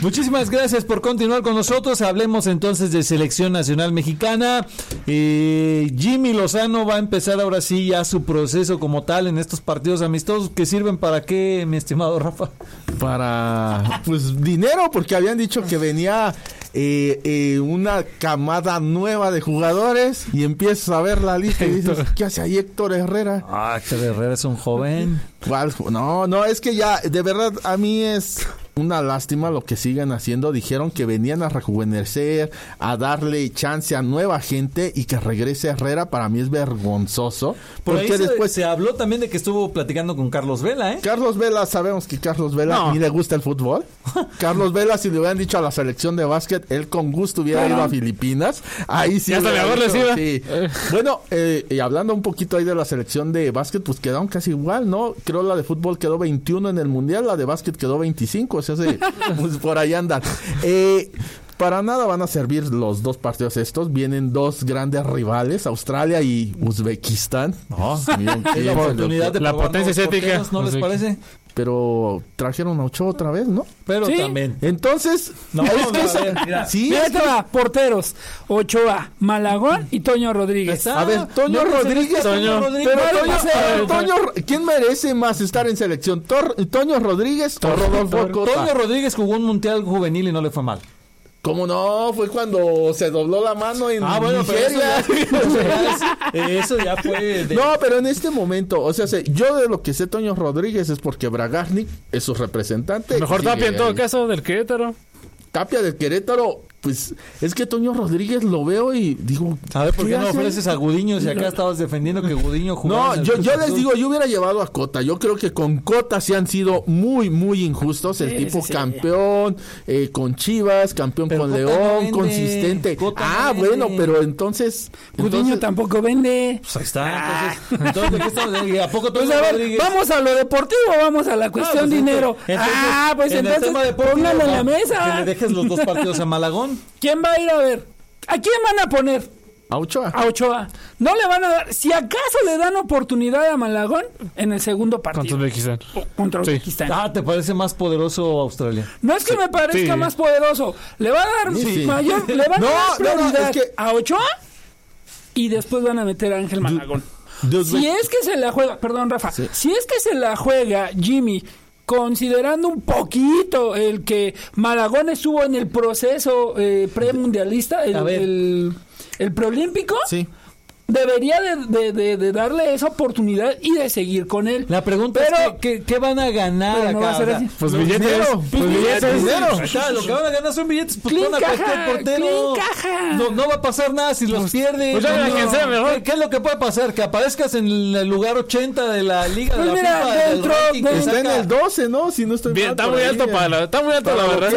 Muchísimas gracias por continuar con nosotros. Hablemos entonces de selección nacional mexicana. Eh, Jimmy Lozano va a empezar ahora sí ya su proceso como tal en estos partidos amistosos que sirven para qué, mi estimado Rafa. Para pues dinero, porque habían dicho que venía eh, eh, una camada nueva de jugadores y empiezas a ver la lista y dices, ¿qué hace ahí Héctor Herrera? Ah, Héctor Herrera es un joven. ¿Cuál? No, no, es que ya, de verdad, a mí es una lástima lo que sigan haciendo. Dijeron que venían a rejuvenecer, a darle chance a nueva gente y que regrese Herrera. Para mí es vergonzoso. porque después se habló también de que estuvo platicando con Carlos Vela, ¿eh? Carlos Vela, sabemos que Carlos Vela ni le gusta el fútbol. Carlos Vela, si le hubieran dicho a la selección de básquet, él con gusto hubiera ido a Filipinas. Ahí sí. hasta sí. Bueno, eh, y hablando un poquito ahí de la selección de básquet, pues quedaron casi igual, ¿no? Creo la de fútbol quedó 21 en el mundial, la de básquet quedó 25. O sea, pues por ahí andan. Eh, para nada van a servir los dos partidos estos. Vienen dos grandes rivales, Australia y Uzbekistán. la oportunidad de la potencia estética. ¿No les parece? Pero trajeron a Ochoa otra vez, ¿no? Pero también. Entonces, no, es que mira, sí, porteros, Ochoa, Malagón y Toño Rodríguez. A ver, Toño Rodríguez, Toño, Rodríguez. Pero Toño, ¿quién merece más estar en selección? ¿Toño Rodríguez o Rodolfo Cota? Toño Rodríguez jugó un mundial juvenil y no le fue mal. ¿Cómo no? Fue cuando se dobló la mano en ah, bueno, Nigeria. eso, ya, fue. No, pero en este momento, o sea, yo de lo que sé Toño Rodríguez es porque Bragarnik es su representante. Mejor Tapia en todo caso del Querétaro. Tapia del Querétaro pues es que Toño Rodríguez lo veo y digo. A ver, ¿por qué, no ofreces a Gudiño si acá estabas defendiendo que Gudiño jugaba? No, yo, yo les digo, yo hubiera llevado a Cota. Yo creo que con Cota sí han sido muy, muy injustos. El tipo campeón, eh, con Chivas, campeón con León, consistente. ah, bueno, pero entonces. Gudiño tampoco vende. Pues ahí está. Entonces, ¿qué ¿A poco pues Toño Rodríguez? Vamos a lo deportivo, vamos a la cuestión pues dinero. ah, pues entonces, póngalo en la mesa. Que le dejes los dos partidos a Malagón. ¿Quién va a ir a ver? ¿A quién van a poner? A Ochoa. A Ochoa. No le van a dar. Si acaso le dan oportunidad a Malagón en el segundo partido. Contra Uzbekistán. Contra Uzbekistán. Ah, ¿te parece más poderoso Australia? No es que me parezca más poderoso. Le va a dar mayor. Le van a dar prioridad a Ochoa y después van a meter a Ángel Malagón. si es que se la juega. Perdón, Rafa. Si es que se la juega Jimmy considerando un poquito el que Maragón estuvo en el proceso eh, premundialista, el, el, el preolímpico. Sí debería de, de, de, darle esa oportunidad y de seguir con él. La pregunta es que, ¿qué, van a ganar acá? a Pues billetes. Dinero, pues, pues billetes. Dinero. lo que van a ganar son billetes. Pues clean caja, portero. Caja. No, no va a pasar nada si los pues, pierde. Pues ya no, sea mejor. ¿Qué, es lo que puede pasar? Que aparezcas en el lugar 80 de la Liga pues de la mira, FIFA, dentro, Está en el 12, ¿no? Si no estoy Bien, está muy alto para la, está muy alto la verdad.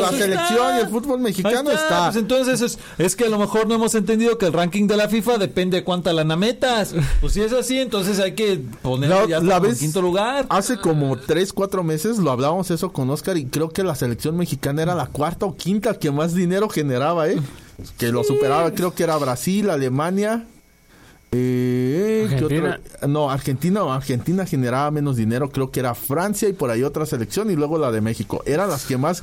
La selección y el fútbol mexicano está. Pues entonces es, es que a lo mejor no hemos entendido que el ranking de la FIFA depende de cuánta lana mete pues si es así, entonces hay que ponerlo ya la en quinto lugar. Hace como tres, cuatro meses lo hablábamos eso con Oscar y creo que la selección mexicana era la cuarta o quinta que más dinero generaba, ¿eh? Que lo superaba, creo que era Brasil, Alemania. Eh, Argentina. No, Argentina Argentina generaba menos dinero, creo que era Francia y por ahí otra selección y luego la de México. Eran las que más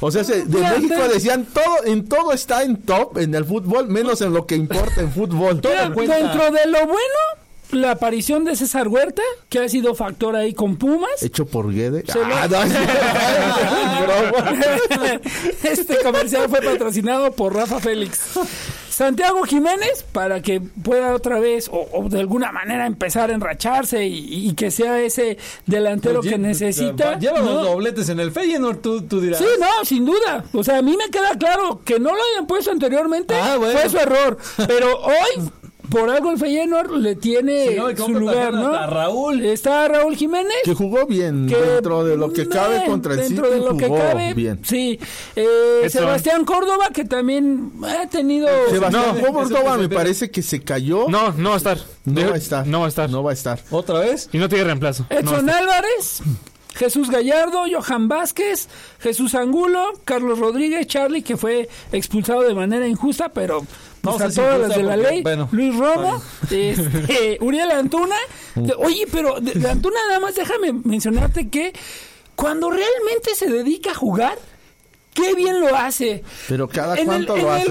o sea, de México decían todo, en todo está en top en el fútbol, menos en lo que importa en fútbol. dentro de lo bueno, la aparición de César Huerta, que ha sido factor ahí con Pumas. Hecho por Guede. Ah, este comercial fue patrocinado por Rafa Félix. Santiago Jiménez para que pueda otra vez o, de alguna manera empezar a enracharse y, que sea ese delantero que necesita. Lleva los dobletes en el Feyenoord, tú, tú, dirás. Sí, no, sin duda. O sea, a mí me queda claro que no lo hayan puesto anteriormente ah, fue su error. Pero hoy por algo el Feyenoord le tiene su lugar, ¿no? Está Raúl. Está Raúl Jiménez. Que jugó bien dentro de lo que cabe contra el City. Dentro de lo que cabe, bien. Sí. Eh, Sebastián Córdoba, que también ha tenido... Sebastián Córdoba me parece que se cayó. No, no va a estar. No va a estar. No va a estar. No va a estar. ¿Otra vez? Y no tiene reemplazo. Edson Álvarez. Jesús Gallardo, Johan Vázquez, Jesús Angulo, Carlos Rodríguez, Charlie, que fue expulsado de manera injusta, pero pues, a todas las de la ley, Luis Romo, este, Uriel Antuna. Oye, pero de, Antuna nada más déjame mencionarte que cuando realmente se dedica a jugar, qué bien lo hace. Pero cada cuánto lo hace.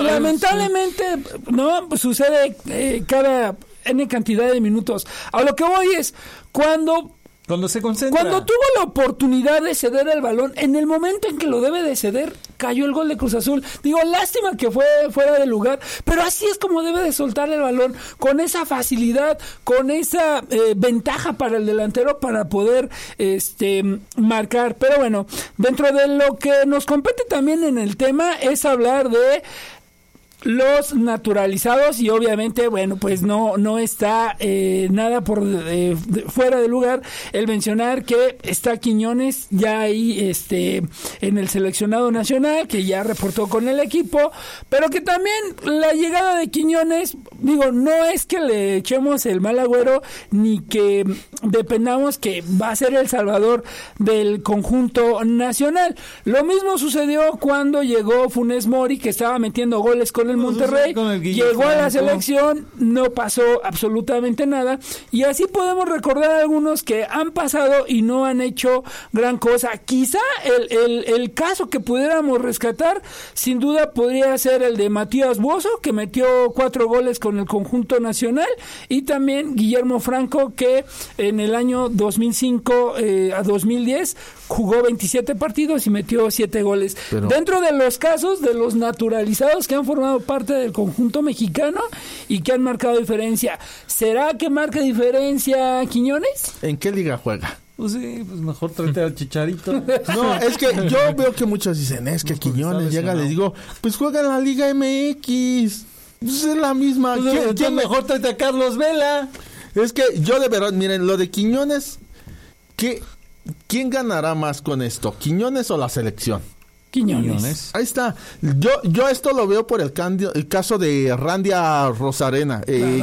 lamentablemente, no sucede eh, cada n cantidad de minutos. A lo que voy es cuando cuando se concentra. Cuando tuvo la oportunidad de ceder el balón, en el momento en que lo debe de ceder, cayó el gol de Cruz Azul. Digo, lástima que fue fuera de lugar, pero así es como debe de soltar el balón, con esa facilidad, con esa eh, ventaja para el delantero para poder este marcar. Pero bueno, dentro de lo que nos compete también en el tema es hablar de los naturalizados y obviamente bueno pues no no está eh, nada por eh, fuera de lugar el mencionar que está Quiñones ya ahí este en el seleccionado nacional que ya reportó con el equipo pero que también la llegada de Quiñones digo no es que le echemos el mal agüero ni que dependamos que va a ser el salvador del conjunto nacional. Lo mismo sucedió cuando llegó Funes Mori que estaba metiendo goles con el Monterrey, llegó a la selección, no pasó absolutamente nada. Y así podemos recordar algunos que han pasado y no han hecho gran cosa. Quizá el, el, caso que pudiéramos rescatar, sin duda, podría ser el de Matías Bozo, que metió cuatro goles con el conjunto nacional, y también Guillermo Franco, que en el año 2005 eh, a 2010 jugó 27 partidos y metió siete goles. Dentro de los casos de los naturalizados que han formado parte del conjunto mexicano y que han marcado diferencia. ¿Será que marca diferencia Quiñones? ¿En qué liga juega? Pues sí, pues mejor trate al Chicharito. No, es que yo veo que muchos dicen, es que pues, Quiñones llega, les digo, pues juega en la Liga MX. Pues es la misma. Pues, ¿Quién, mejor trate a Carlos Vela? Es que yo de verdad, miren, lo de Quiñones, ¿qué, ¿quién ganará más con esto? ¿Quiñones o la selección? Quiñones. Ahí está. Yo, yo esto lo veo por el, el caso de Randy Rosarena. Eh,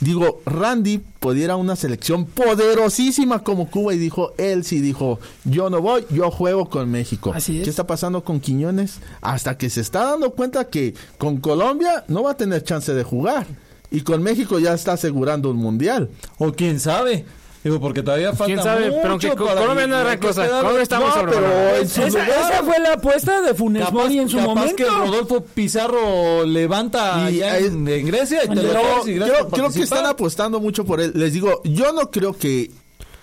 digo, Randy pudiera una selección poderosísima como Cuba y dijo, él sí dijo, yo no voy, yo juego con México. Así ¿Qué está pasando con Quiñones? Hasta que se está dando cuenta que con Colombia no va a tener chance de jugar. Y con México ya está asegurando un mundial. O quién sabe. Digo, porque todavía falta ¿Quién sabe? mucho pero que Colombia no era cosa. ¿Cómo estamos no, pero esa, esa, fue la apuesta de Funes Mori en su capaz momento. que Rodolfo Pizarro levanta y, allá en, Grecia y te lo creo, creo que están apostando mucho por él. Les digo, yo no creo que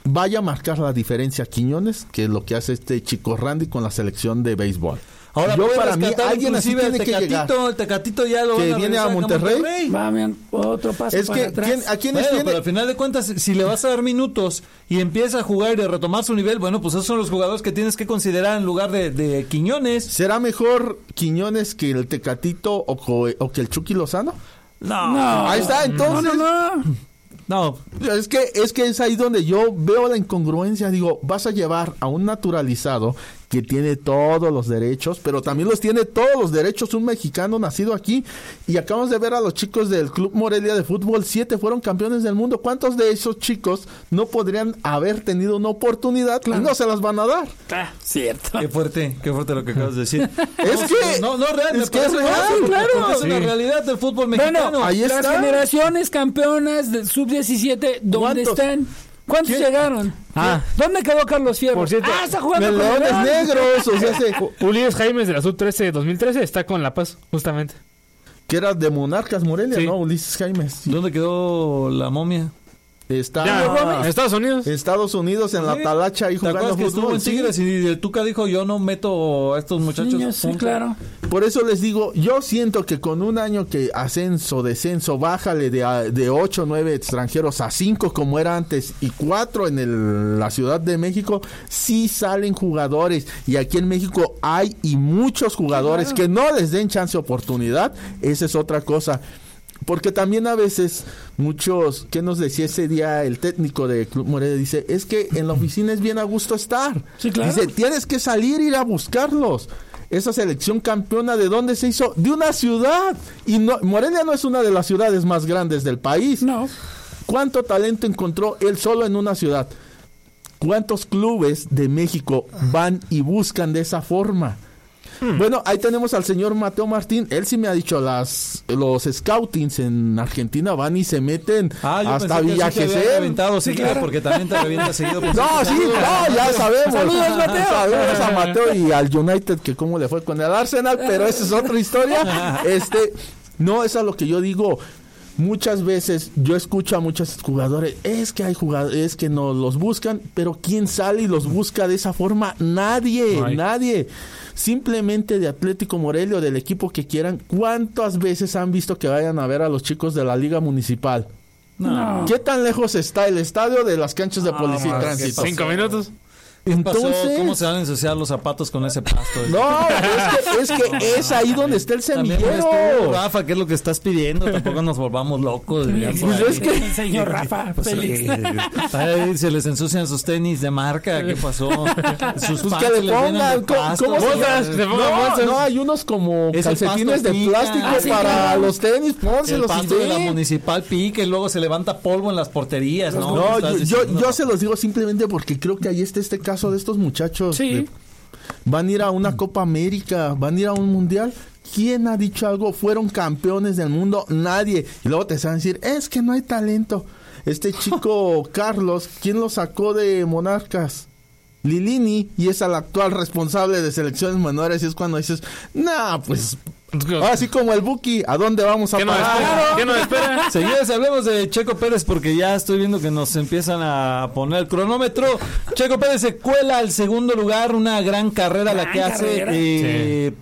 vaya a marcar la diferencia Quiñones, que es lo que hace este chico Randy con la selección de béisbol. Ahora yo para mí alguien así tiene que llegar. El Tecatito ya lo que viene a Monterrey. Va, otro paso es que atrás. a quiénes bueno, pero al final de cuentas si le vas a dar minutos y empieza a jugar y a retomar su nivel, bueno, pues esos son los jugadores que tienes que considerar en lugar de, de Quiñones. ¿Será mejor Quiñones que el Tecatito o, o que el Chucky Lozano? No. no. Ahí está, entonces. no, no. No. Es que, es que es ahí donde yo veo la incongruencia. Digo, vas a llevar a un naturalizado que tiene todos los derechos, pero también los tiene todos los derechos un mexicano nacido aquí. Y acabamos de ver a los chicos del Club Morelia de Fútbol, siete fueron campeones del mundo. ¿Cuántos de esos chicos no podrían haber tenido una oportunidad y no se las van a dar? Ah, cierto. Qué fuerte, qué fuerte lo que acabas de decir. es que no, no, real, es, que es real, claro. Es una realidad del fútbol mexicano. Bueno, ahí las generaciones campeonas del sub-17, ¿dónde están? ¿Cuántos llegaron? Ah. ¿Dónde quedó Carlos Fierro? Por cierto, ah, está jugando con Leones Negros. O sea, se... Ulises Jaimes de la Sub-13 2013 está con La Paz, justamente. Que era de Monarcas Morelia, ¿no? Ulises Jaimes. ¿Dónde quedó la momia? Está en Estados Unidos. Estados Unidos, en la talacha y jugando que fútbol. En Tigres y el Tuca dijo, yo no meto a estos muchachos. sí, claro. Por eso les digo, yo siento que con un año que ascenso, descenso, bájale de, de 8 o 9 extranjeros a 5 como era antes y 4 en el, la Ciudad de México, sí salen jugadores. Y aquí en México hay y muchos jugadores que no les den chance oportunidad. Esa es otra cosa. Porque también a veces muchos, ¿qué nos decía ese día el técnico de Club Morelia? Dice, es que en la oficina es bien a gusto estar. Dice, tienes que salir ir a buscarlos. Esa selección campeona, ¿de dónde se hizo? De una ciudad. Y no, Morelia no es una de las ciudades más grandes del país. No. ¿Cuánto talento encontró él solo en una ciudad? ¿Cuántos clubes de México van y buscan de esa forma? Hmm. Bueno, ahí tenemos al señor Mateo Martín. Él sí me ha dicho, las los scoutings en Argentina van y se meten ah, hasta Villa Gesell. Sí, claro. porque también te revienta seguido. no, sí, no, ya sabemos. Saludos, Mateo. Saludos a Mateo y al United, que cómo le fue con el Arsenal, pero esa es otra historia. Este, no, eso es lo que yo digo muchas veces yo escucho a muchos jugadores, es que hay jugadores, es que no los buscan, pero ¿quién sale y los busca de esa forma? Nadie, nadie. Simplemente de Atlético Morelia o del equipo que quieran, ¿cuántas veces han visto que vayan a ver a los chicos de la Liga Municipal? No. ¿Qué tan lejos está el estadio de las canchas de policía y tránsito? Cinco minutos. Entonces, ¿Cómo se van a ensuciar los zapatos con ese pasto? No, es que, es ahí donde está el semillero. Rafa, ¿qué es lo que estás pidiendo? Tampoco nos volvamos locos. Pues es que... Señor Rafa, pues, feliz. se les ensucian sus tenis de marca. ¿Qué pasó? Sus pues que le pongan... ¿Cómo, no, no, hay unos como calcetines de plástico ah, para los tenis. Pónselos el pasto de la municipal pique y luego se levanta polvo en las porterías. No, no yo, yo se los digo simplemente porque creo que ahí está este caso de estos muchachos. van a ir a una Copa América, van a ir a un mundial. ¿Quién ha dicho algo? Fueron campeones del mundo, nadie. Y luego te van a decir, es que no hay talento. Este chico Carlos, ¿quién lo sacó de Monarcas? Lilini y es el actual responsable de selecciones menores y es cuando dices, nah, pues Así como el Buki, ¿a dónde vamos a parar? ¿Qué nos espera? Señores, hablemos de Checo Pérez porque ya estoy viendo que nos empiezan a poner el cronómetro. Checo Pérez se cuela al segundo lugar, una gran carrera la que hace. Eh,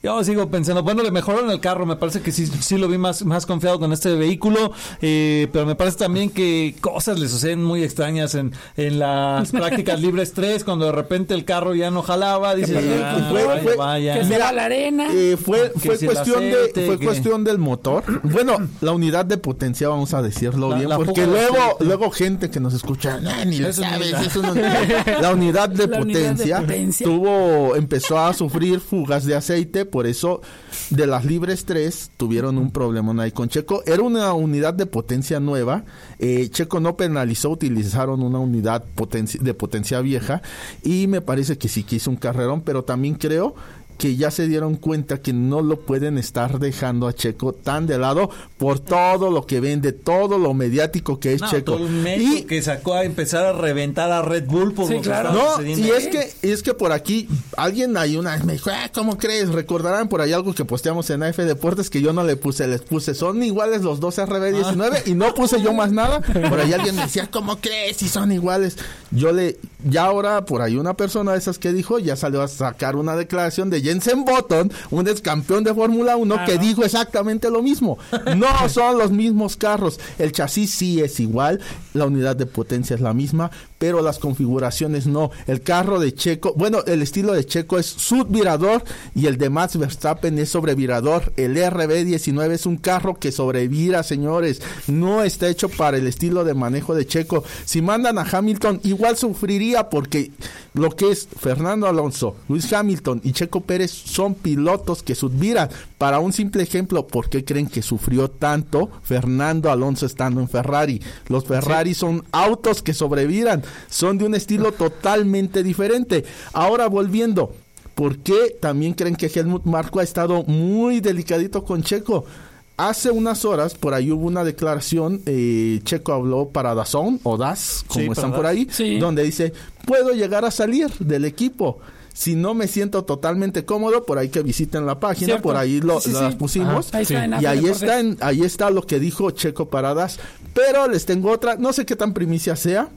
yo sigo pensando, bueno, le mejoraron el carro, me parece que sí, sí lo vi más, más confiado con este vehículo, eh, pero me parece también que cosas le suceden muy extrañas en, en las prácticas libres 3, cuando de repente el carro ya no jalaba, dice, ah, vaya, vaya. que se va la arena. Eh, fue fue, cuestión, de, fue cuestión del motor. Bueno, la unidad de potencia, vamos a decirlo bien, porque luego, luego gente que nos escucha, ni lo sabes, la unidad de potencia tuvo, empezó a sufrir fugas de aceite por eso de las libres 3 tuvieron un problema ahí con Checo. Era una unidad de potencia nueva. Eh, Checo no penalizó, utilizaron una unidad de potencia vieja y me parece que sí que hizo un carrerón, pero también creo que ya se dieron cuenta que no lo pueden estar dejando a Checo tan de lado por todo lo que vende, todo lo mediático que es Checo. y que sacó a empezar a reventar a Red Bull por sí, claro. No, y es que es que por aquí alguien ahí una vez me dijo, ah, ¿cómo crees? Recordarán por ahí algo que posteamos en AF Deportes que yo no le puse, les puse, son iguales los dos RB19 ah. y no puse yo más nada. Por ahí alguien me decía, ¿cómo crees? Si son iguales. Yo le, ya ahora por ahí una persona de esas que dijo, ya salió a sacar una declaración de Jensen Button, un ex campeón de Fórmula 1, que dijo exactamente lo mismo. No son los mismos carros. El chasis sí es igual, la unidad de potencia es la misma, pero las configuraciones no. El carro de Checo, bueno, el estilo de Checo es subvirador y el de Max Verstappen es sobrevirador. El RB19 es un carro que sobrevira, señores. No está hecho para el estilo de manejo de Checo. Si mandan a Hamilton, igual sufriría porque lo que es Fernando Alonso, Luis Hamilton y Checo Pérez son pilotos que subviran. Para un simple ejemplo, ¿por qué creen que sufrió tanto Fernando Alonso estando en Ferrari? Los Ferrari son autos que sobreviran son de un estilo totalmente diferente. Ahora volviendo, ¿por qué también creen que Helmut Marco ha estado muy delicadito con Checo? Hace unas horas, por ahí hubo una declaración, eh, Checo habló para Dazón, o Das, como están por ahí, donde dice, puedo llegar a salir del equipo. Si no me siento totalmente cómodo, por ahí que visiten la página, por ahí lo, las pusimos. y ahí está, ahí está lo que dijo Checo Paradas. Pero les tengo otra, no sé qué tan primicia sea,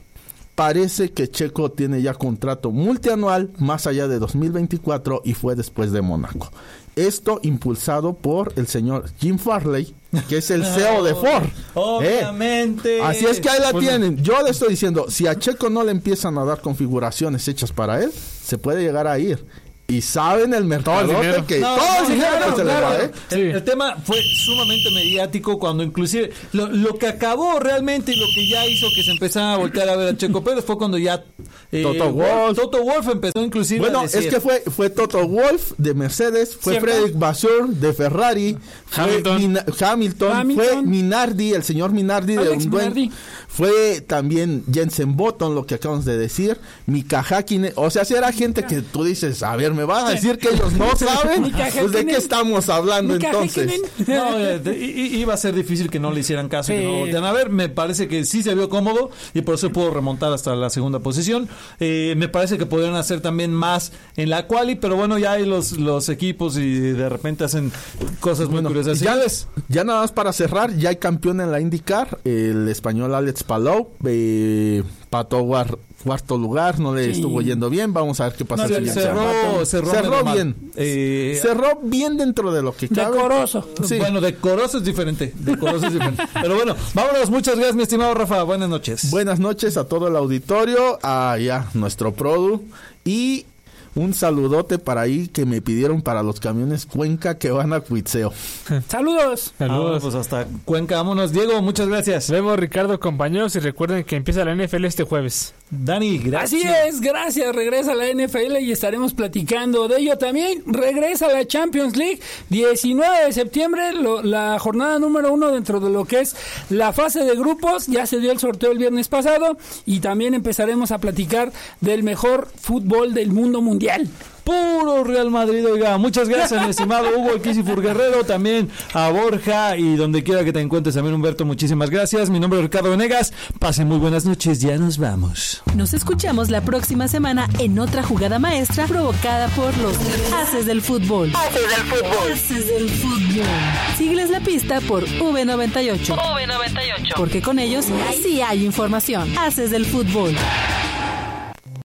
Parece que Checo tiene ya contrato multianual más allá de 2024 y fue después de Mónaco. Esto impulsado por el señor Jim Farley, que es el CEO de Ford. Obviamente. Eh, así es que ahí la pues tienen. Yo le estoy diciendo, si a Checo no le empiezan a dar configuraciones hechas para él, se puede llegar a ir y saben el mercado que todo el dinero se ¿eh? el, tema fue sumamente mediático cuando inclusive lo, que acabó realmente y lo que ya hizo que se empezara a voltear a ver a Checo Pérez fue cuando ya eh, Toto Wolf Toto Wolf empezó inclusive bueno a decir, es que fue fue Toto Wolf de Mercedes fue Frederick Basur de Ferrari Hamilton, Hamilton, fue Minardi el señor Minardi de un fue también Jensen Button lo que acabamos de decir Mika Hakkinen o sea si era gente que tú dices a ver me vas a decir que ellos no saben, pues de qué estamos hablando entonces. No, eh, iba a ser difícil que no le hicieran caso. a ver, me parece que sí se vio cómodo y por eso pudo remontar hasta la segunda posición. Eh, me parece que podrían hacer también más en la quali, pero bueno, ya hay los, los equipos y de repente hacen cosas muy curiosas. Ya, ya nada más para cerrar, ya hay campeón en la IndyCar, el español Alex Palou, eh, Pato cuarto lugar, no le estuvo yendo bien, vamos a ver qué pasa. cerró, cerró, bien. Eh, cerró bien dentro de lo que cabe. Decoroso. Bueno, decoroso es diferente. Decoroso es diferente. Pero bueno, vámonos. Muchas gracias, mi estimado Rafa. Buenas noches. Buenas noches a todo el auditorio, a ya nuestro produ y un saludote para ahí que me pidieron para los camiones Cuenca que van a Cuitseo. Saludos. Saludos. pues hasta Cuenca, vámonos. Diego, muchas gracias. Vemos Ricardo, compañeros, y recuerden que empieza la NFL este jueves. Dani, gracias. Así es, gracias. Regresa la NFL y estaremos platicando de ello también. Regresa la Champions League, 19 de septiembre, la jornada número uno dentro de lo que es la fase de grupos. Ya se dio el sorteo el viernes pasado y también empezaremos a platicar del mejor fútbol del mundo mundial Puro Real Madrid, oiga. Muchas gracias, mi estimado Hugo Fur Guerrero, también a Borja y donde quiera que te encuentres, también Humberto, muchísimas gracias. Mi nombre es Ricardo Venegas. Pasen muy buenas noches, ya nos vamos. Nos escuchamos la próxima semana en otra jugada maestra provocada por los Haces del Fútbol. Haces del Fútbol. Haces del Fútbol. Sígueles la pista por V98. V98. Porque con ellos sí hay información. Haces del Fútbol.